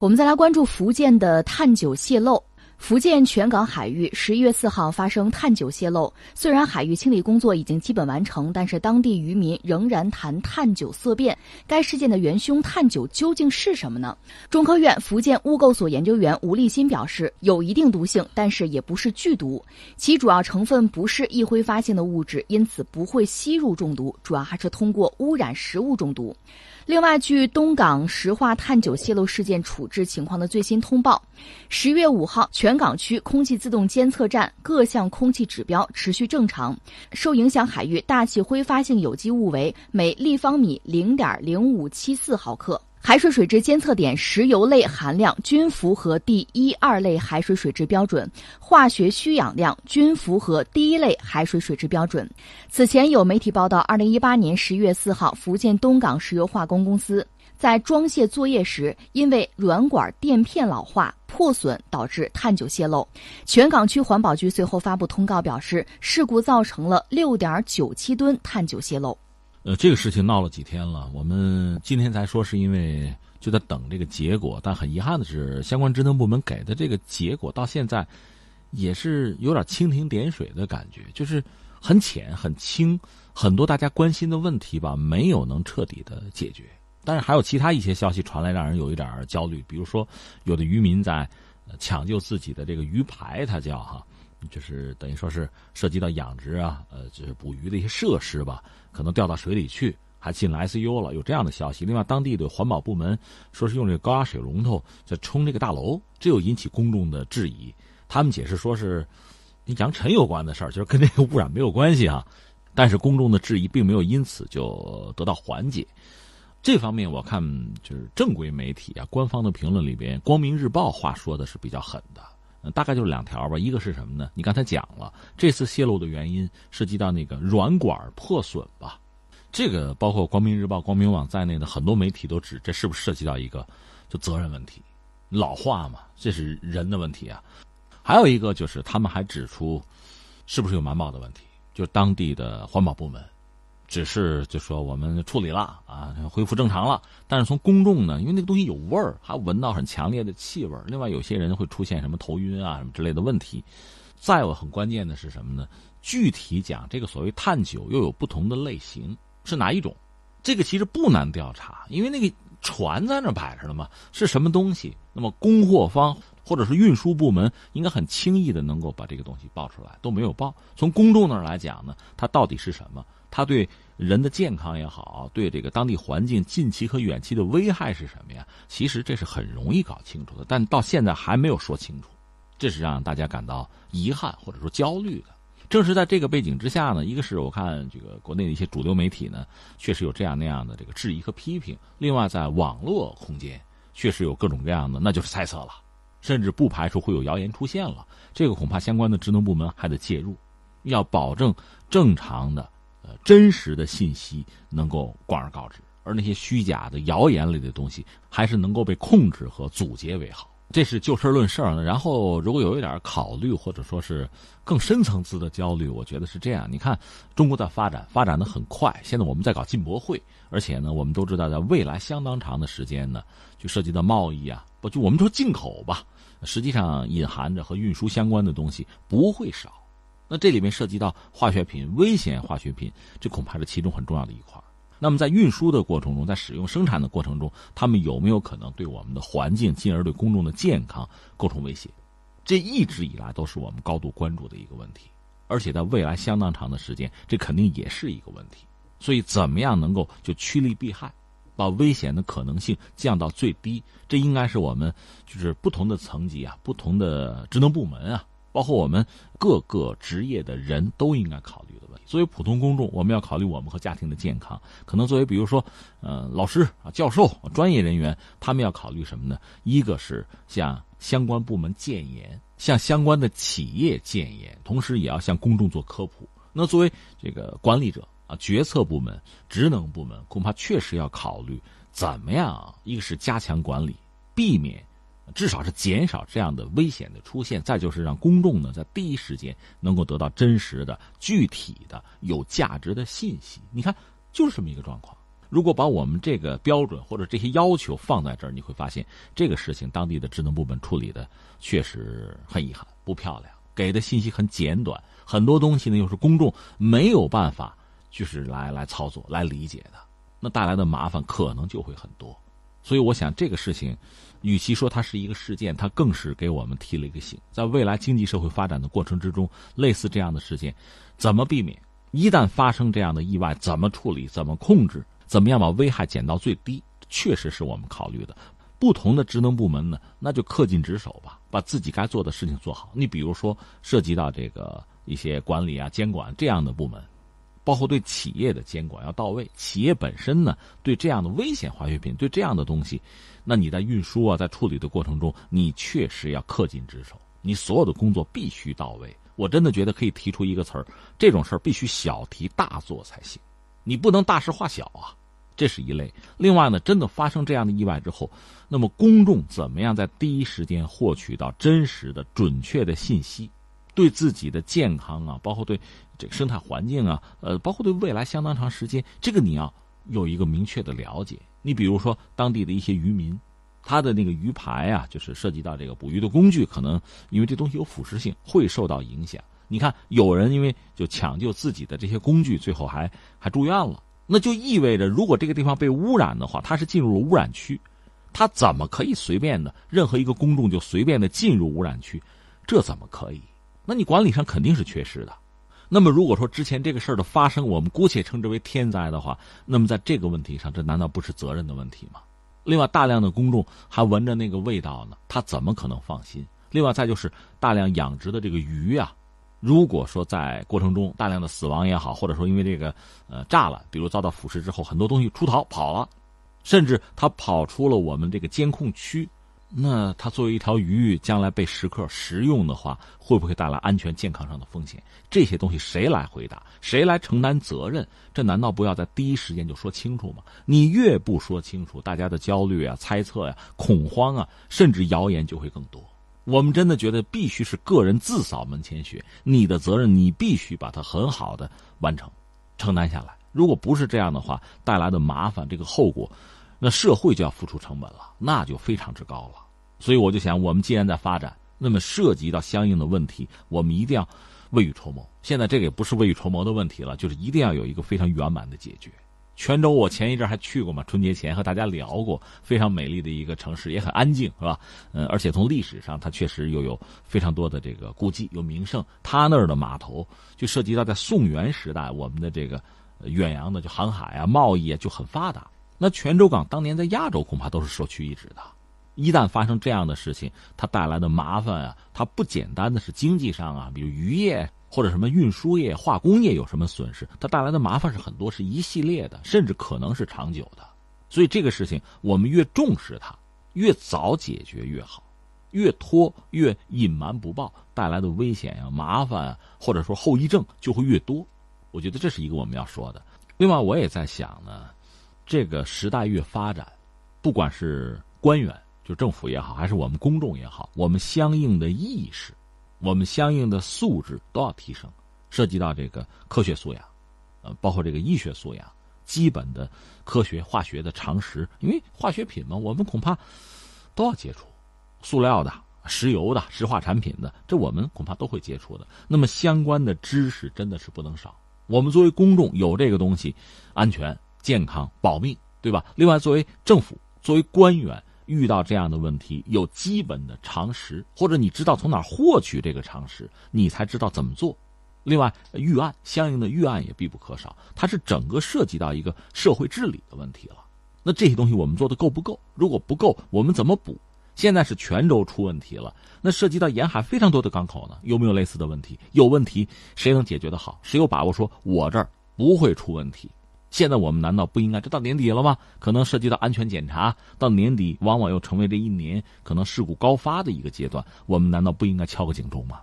我们再来关注福建的碳九泄漏。福建全港海域十一月四号发生碳九泄漏，虽然海域清理工作已经基本完成，但是当地渔民仍然谈碳九色变。该事件的元凶碳九究竟是什么呢？中科院福建污垢所研究员吴立新表示，有一定毒性，但是也不是剧毒，其主要成分不是易挥发性的物质，因此不会吸入中毒，主要还是通过污染食物中毒。另外，据东港石化碳九泄漏事件处置情况的最新通报，十月五号，全港区空气自动监测站各项空气指标持续正常，受影响海域大气挥发性有机物为每立方米零点零五七四毫克。海水水质监测点石油类含量均符合第一二类海水水质标准，化学需氧量均符合第一类海水水质标准。此前有媒体报道，二零一八年十月四号，福建东港石油化工公司在装卸作业时，因为软管垫片老化破损导致碳九泄漏。全港区环保局随后发布通告表示，事故造成了六点九七吨碳九泄漏。呃，这个事情闹了几天了，我们今天才说是因为就在等这个结果，但很遗憾的是，相关职能部门给的这个结果到现在也是有点蜻蜓点水的感觉，就是很浅很轻，很多大家关心的问题吧，没有能彻底的解决。但是还有其他一些消息传来，让人有一点焦虑，比如说有的渔民在抢救自己的这个鱼排，他叫哈。就是等于说是涉及到养殖啊，呃，就是捕鱼的一些设施吧，可能掉到水里去，还进了 ICU 了，有这样的消息。另外，当地的环保部门说是用这个高压水龙头在冲这个大楼，这又引起公众的质疑。他们解释说是跟扬尘有关的事儿，就是跟这个污染没有关系啊。但是公众的质疑并没有因此就得到缓解。这方面我看就是正规媒体啊，官方的评论里边，《光明日报》话说的是比较狠的。大概就是两条吧，一个是什么呢？你刚才讲了，这次泄露的原因涉及到那个软管破损吧？这个包括光明日报、光明网在内的很多媒体都指，这是不是涉及到一个就责任问题？老化嘛，这是人的问题啊。还有一个就是他们还指出，是不是有瞒报的问题？就当地的环保部门。只是就说我们处理了啊，恢复正常了。但是从公众呢，因为那个东西有味儿，还闻到很强烈的气味。另外，有些人会出现什么头晕啊什么之类的问题。再有很关键的是什么呢？具体讲，这个所谓碳九又有不同的类型，是哪一种？这个其实不难调查，因为那个船在那摆着呢嘛，是什么东西？那么供货方或者是运输部门应该很轻易的能够把这个东西报出来，都没有报。从公众那儿来讲呢，它到底是什么？它对人的健康也好，对这个当地环境近期和远期的危害是什么呀？其实这是很容易搞清楚的，但到现在还没有说清楚，这是让大家感到遗憾或者说焦虑的。正是在这个背景之下呢，一个是我看这个国内的一些主流媒体呢，确实有这样那样的这个质疑和批评；另外，在网络空间确实有各种各样的，那就是猜测了，甚至不排除会有谣言出现了。这个恐怕相关的职能部门还得介入，要保证正常的。真实的信息能够广而告之，而那些虚假的谣言类的东西，还是能够被控制和阻截为好。这是就事论事儿。然后，如果有一点考虑，或者说是更深层次的焦虑，我觉得是这样。你看，中国在发展，发展的很快。现在我们在搞进博会，而且呢，我们都知道，在未来相当长的时间呢，就涉及到贸易啊，不就我们说进口吧，实际上隐含着和运输相关的东西不会少。那这里面涉及到化学品、危险化学品，这恐怕是其中很重要的一块。那么在运输的过程中，在使用生产的过程中，他们有没有可能对我们的环境，进而对公众的健康构成威胁？这一直以来都是我们高度关注的一个问题，而且在未来相当长的时间，这肯定也是一个问题。所以，怎么样能够就趋利避害，把危险的可能性降到最低？这应该是我们就是不同的层级啊，不同的职能部门啊。包括我们各个职业的人都应该考虑的问题。作为普通公众，我们要考虑我们和家庭的健康。可能作为比如说，呃，老师啊、教授、专业人员，他们要考虑什么呢？一个是向相关部门建言，向相关的企业建言，同时也要向公众做科普。那作为这个管理者啊、决策部门、职能部门，恐怕确实要考虑怎么样，一个是加强管理，避免。至少是减少这样的危险的出现，再就是让公众呢在第一时间能够得到真实的、具体的、有价值的信息。你看，就是这么一个状况。如果把我们这个标准或者这些要求放在这儿，你会发现这个事情当地的职能部门处理的确实很遗憾，不漂亮，给的信息很简短，很多东西呢又是公众没有办法就是来来操作来理解的，那带来的麻烦可能就会很多。所以我想这个事情，与其说它是一个事件，它更是给我们提了一个醒，在未来经济社会发展的过程之中，类似这样的事件怎么避免？一旦发生这样的意外，怎么处理？怎么控制？怎么样把危害减到最低？确实是我们考虑的。不同的职能部门呢，那就恪尽职守吧，把自己该做的事情做好。你比如说，涉及到这个一些管理啊、监管这样的部门，包括对企业的监管要到位。企业本身呢，对这样的危险化学品，对这样的东西，那你在运输啊，在处理的过程中，你确实要恪尽职守，你所有的工作必须到位。我真的觉得可以提出一个词儿，这种事儿必须小题大做才行，你不能大事化小啊，这是一类。另外呢，真的发生这样的意外之后，那么公众怎么样在第一时间获取到真实的、准确的信息，对自己的健康啊，包括对这个生态环境啊，呃，包括对未来相当长时间，这个你要有一个明确的了解。你比如说当地的一些渔民。他的那个鱼排啊，就是涉及到这个捕鱼的工具，可能因为这东西有腐蚀性，会受到影响。你看，有人因为就抢救自己的这些工具，最后还还住院了，那就意味着，如果这个地方被污染的话，它是进入了污染区，它怎么可以随便的，任何一个公众就随便的进入污染区？这怎么可以？那你管理上肯定是缺失的。那么，如果说之前这个事儿的发生，我们姑且称之为天灾的话，那么在这个问题上，这难道不是责任的问题吗？另外，大量的公众还闻着那个味道呢，他怎么可能放心？另外，再就是大量养殖的这个鱼啊，如果说在过程中大量的死亡也好，或者说因为这个呃炸了，比如遭到腐蚀之后，很多东西出逃跑了，甚至它跑出了我们这个监控区。那它作为一条鱼，将来被食客食用的话，会不会带来安全健康上的风险？这些东西谁来回答？谁来承担责任？这难道不要在第一时间就说清楚吗？你越不说清楚，大家的焦虑啊、猜测呀、恐慌啊，甚至谣言就会更多。我们真的觉得必须是个人自扫门前雪，你的责任你必须把它很好的完成、承担下来。如果不是这样的话，带来的麻烦，这个后果。那社会就要付出成本了，那就非常之高了。所以我就想，我们既然在发展，那么涉及到相应的问题，我们一定要未雨绸缪。现在这个也不是未雨绸缪的问题了，就是一定要有一个非常圆满的解决。泉州，我前一阵还去过嘛，春节前和大家聊过，非常美丽的一个城市，也很安静，是吧？嗯，而且从历史上，它确实又有非常多的这个古迹，有名胜。它那儿的码头就涉及到在宋元时代，我们的这个远洋的就航海啊、贸易啊就很发达。那泉州港当年在亚洲恐怕都是首屈一指的，一旦发生这样的事情，它带来的麻烦啊，它不简单的是经济上啊，比如渔业或者什么运输业、化工业有什么损失，它带来的麻烦是很多，是一系列的，甚至可能是长久的。所以这个事情我们越重视它，越早解决越好，越拖越隐瞒不报，带来的危险呀、麻烦啊，或者说后遗症就会越多。我觉得这是一个我们要说的。另外，我也在想呢。这个时代越发展，不管是官员，就政府也好，还是我们公众也好，我们相应的意识，我们相应的素质都要提升。涉及到这个科学素养，呃，包括这个医学素养，基本的科学化学的常识。因为化学品嘛，我们恐怕都要接触，塑料的、石油的、石化产品的，这我们恐怕都会接触的。那么相关的知识真的是不能少。我们作为公众有这个东西，安全。健康保命，对吧？另外，作为政府，作为官员，遇到这样的问题，有基本的常识，或者你知道从哪获取这个常识，你才知道怎么做。另外，预案相应的预案也必不可少，它是整个涉及到一个社会治理的问题了。那这些东西我们做的够不够？如果不够，我们怎么补？现在是泉州出问题了，那涉及到沿海非常多的港口呢，有没有类似的问题？有问题，谁能解决的好？谁有把握说我这儿不会出问题？现在我们难道不应该？这到年底了吗？可能涉及到安全检查，到年底往往又成为这一年可能事故高发的一个阶段。我们难道不应该敲个警钟吗？